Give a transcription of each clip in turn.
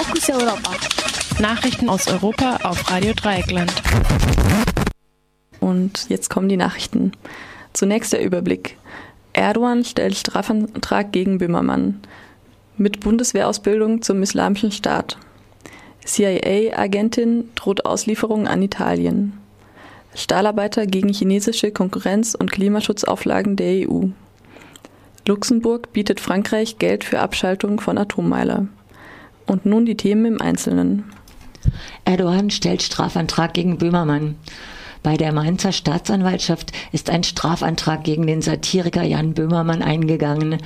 Fokus Europa. Nachrichten aus Europa auf Radio Dreieckland. Und jetzt kommen die Nachrichten. Zunächst der Überblick. Erdogan stellt Strafantrag gegen Böhmermann. Mit Bundeswehrausbildung zum Islamischen Staat. CIA-Agentin droht Auslieferung an Italien. Stahlarbeiter gegen chinesische Konkurrenz- und Klimaschutzauflagen der EU. Luxemburg bietet Frankreich Geld für Abschaltung von Atommeiler. Und nun die Themen im Einzelnen. Erdogan stellt Strafantrag gegen Böhmermann. Bei der Mainzer Staatsanwaltschaft ist ein Strafantrag gegen den Satiriker Jan Böhmermann eingegangen.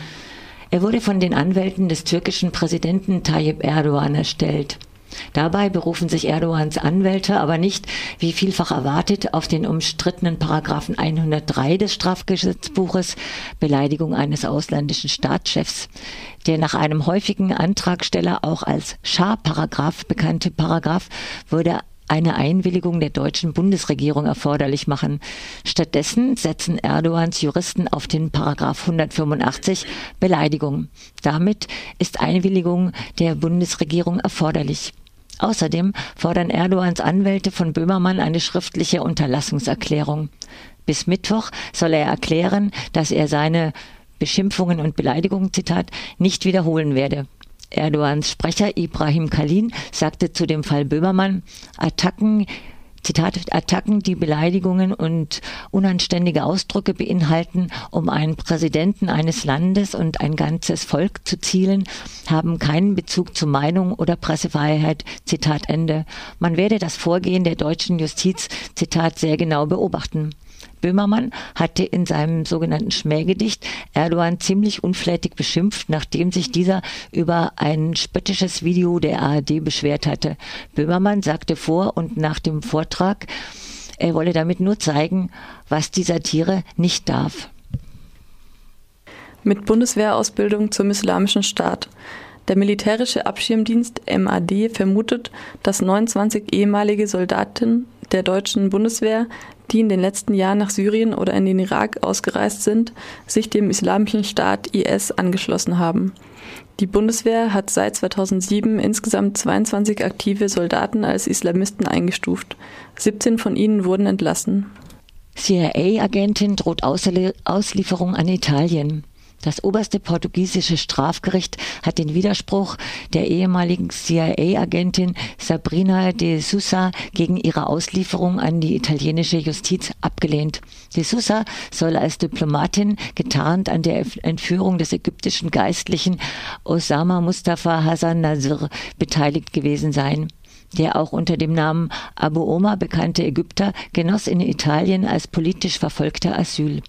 Er wurde von den Anwälten des türkischen Präsidenten Tayyip Erdogan erstellt. Dabei berufen sich Erdogans Anwälte aber nicht, wie vielfach erwartet, auf den umstrittenen Paragraphen 103 des Strafgesetzbuches Beleidigung eines ausländischen Staatschefs. Der nach einem häufigen Antragsteller auch als Schar-Paragraph bekannte Paragraph würde eine Einwilligung der deutschen Bundesregierung erforderlich machen. Stattdessen setzen Erdogans Juristen auf den Paragraph 185 Beleidigung. Damit ist Einwilligung der Bundesregierung erforderlich. Außerdem fordern Erdogans Anwälte von Böhmermann eine schriftliche Unterlassungserklärung. Bis Mittwoch soll er erklären, dass er seine Beschimpfungen und Beleidigungen, Zitat, nicht wiederholen werde. Erdogans Sprecher Ibrahim Kalin sagte zu dem Fall Böhmermann, Attacken Zitat, Attacken, die Beleidigungen und unanständige Ausdrücke beinhalten, um einen Präsidenten eines Landes und ein ganzes Volk zu zielen, haben keinen Bezug zu Meinung oder Pressefreiheit. Zitat Ende. Man werde das Vorgehen der deutschen Justiz, Zitat, sehr genau beobachten. Böhmermann hatte in seinem sogenannten Schmähgedicht Erdogan ziemlich unflätig beschimpft, nachdem sich dieser über ein spöttisches Video der ARD beschwert hatte. Böhmermann sagte vor und nach dem Vortrag, er wolle damit nur zeigen, was die Satire nicht darf. Mit Bundeswehrausbildung zum Islamischen Staat. Der militärische Abschirmdienst MAD vermutet, dass 29 ehemalige Soldaten der deutschen Bundeswehr die in den letzten Jahren nach Syrien oder in den Irak ausgereist sind, sich dem Islamischen Staat IS angeschlossen haben. Die Bundeswehr hat seit 2007 insgesamt 22 aktive Soldaten als Islamisten eingestuft. 17 von ihnen wurden entlassen. CIA-Agentin droht Auslieferung an Italien. Das oberste portugiesische Strafgericht hat den Widerspruch der ehemaligen CIA-Agentin Sabrina de Sousa gegen ihre Auslieferung an die italienische Justiz abgelehnt. De Sousa soll als Diplomatin getarnt an der Entführung des ägyptischen Geistlichen Osama Mustafa Hassan Nasir beteiligt gewesen sein. Der auch unter dem Namen Abu Omar bekannte Ägypter genoss in Italien als politisch verfolgter Asyl.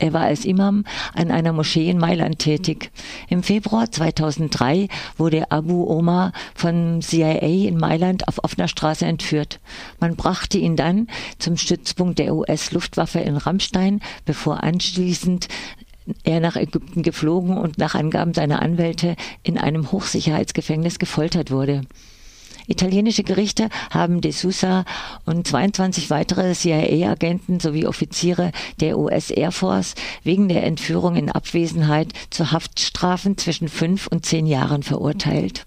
Er war als Imam an einer Moschee in Mailand tätig. Im Februar 2003 wurde Abu Omar von CIA in Mailand auf offener Straße entführt. Man brachte ihn dann zum Stützpunkt der US-Luftwaffe in Rammstein, bevor anschließend er nach Ägypten geflogen und nach Angaben seiner Anwälte in einem Hochsicherheitsgefängnis gefoltert wurde. Italienische Gerichte haben De Sousa und 22 weitere CIA-Agenten sowie Offiziere der US Air Force wegen der Entführung in Abwesenheit zu Haftstrafen zwischen fünf und zehn Jahren verurteilt.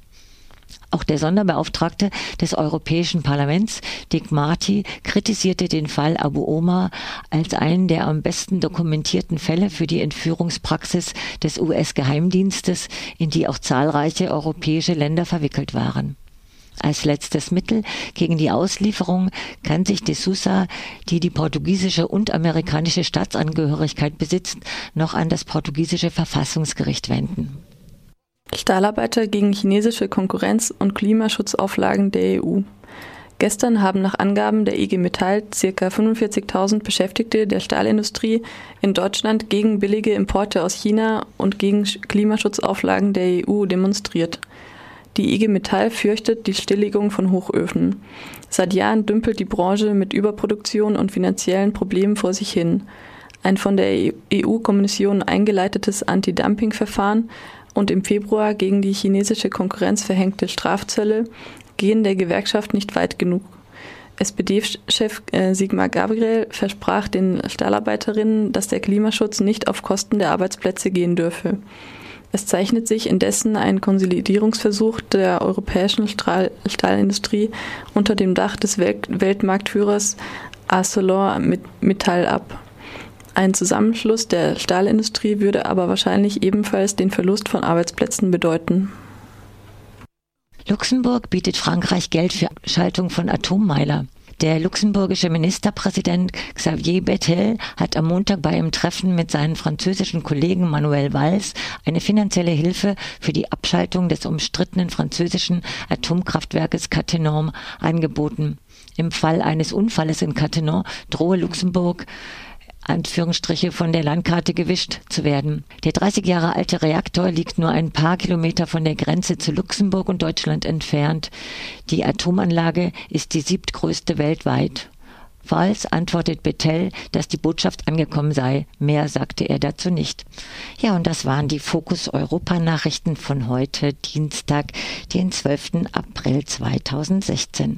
Auch der Sonderbeauftragte des Europäischen Parlaments, Dick Marty, kritisierte den Fall Abu Omar als einen der am besten dokumentierten Fälle für die Entführungspraxis des US-Geheimdienstes, in die auch zahlreiche europäische Länder verwickelt waren. Als letztes Mittel gegen die Auslieferung kann sich de Sousa, die die portugiesische und amerikanische Staatsangehörigkeit besitzt, noch an das portugiesische Verfassungsgericht wenden. Stahlarbeiter gegen chinesische Konkurrenz- und Klimaschutzauflagen der EU. Gestern haben nach Angaben der IG Metall ca. 45.000 Beschäftigte der Stahlindustrie in Deutschland gegen billige Importe aus China und gegen Klimaschutzauflagen der EU demonstriert. Die IG Metall fürchtet die Stilllegung von Hochöfen. Seit Jahren dümpelt die Branche mit Überproduktion und finanziellen Problemen vor sich hin. Ein von der EU-Kommission eingeleitetes Anti-Dumping-Verfahren und im Februar gegen die chinesische Konkurrenz verhängte Strafzölle gehen der Gewerkschaft nicht weit genug. SPD-Chef äh, Sigmar Gabriel versprach den Stahlarbeiterinnen, dass der Klimaschutz nicht auf Kosten der Arbeitsplätze gehen dürfe. Es zeichnet sich indessen ein Konsolidierungsversuch der europäischen Stahl Stahlindustrie unter dem Dach des Welt Weltmarktführers ArcelorMittal ab. Ein Zusammenschluss der Stahlindustrie würde aber wahrscheinlich ebenfalls den Verlust von Arbeitsplätzen bedeuten. Luxemburg bietet Frankreich Geld für Schaltung von Atommeiler. Der luxemburgische Ministerpräsident Xavier Bettel hat am Montag bei einem Treffen mit seinen französischen Kollegen Manuel Valls eine finanzielle Hilfe für die Abschaltung des umstrittenen französischen Atomkraftwerkes Cattenom angeboten. Im Fall eines Unfalles in Cattenom drohe Luxemburg Anführungsstriche von der Landkarte gewischt zu werden. Der 30 Jahre alte Reaktor liegt nur ein paar Kilometer von der Grenze zu Luxemburg und Deutschland entfernt. Die Atomanlage ist die siebtgrößte weltweit. Falls antwortet Bettel, dass die Botschaft angekommen sei. Mehr sagte er dazu nicht. Ja, und das waren die Fokus Europa Nachrichten von heute, Dienstag, den 12. April 2016.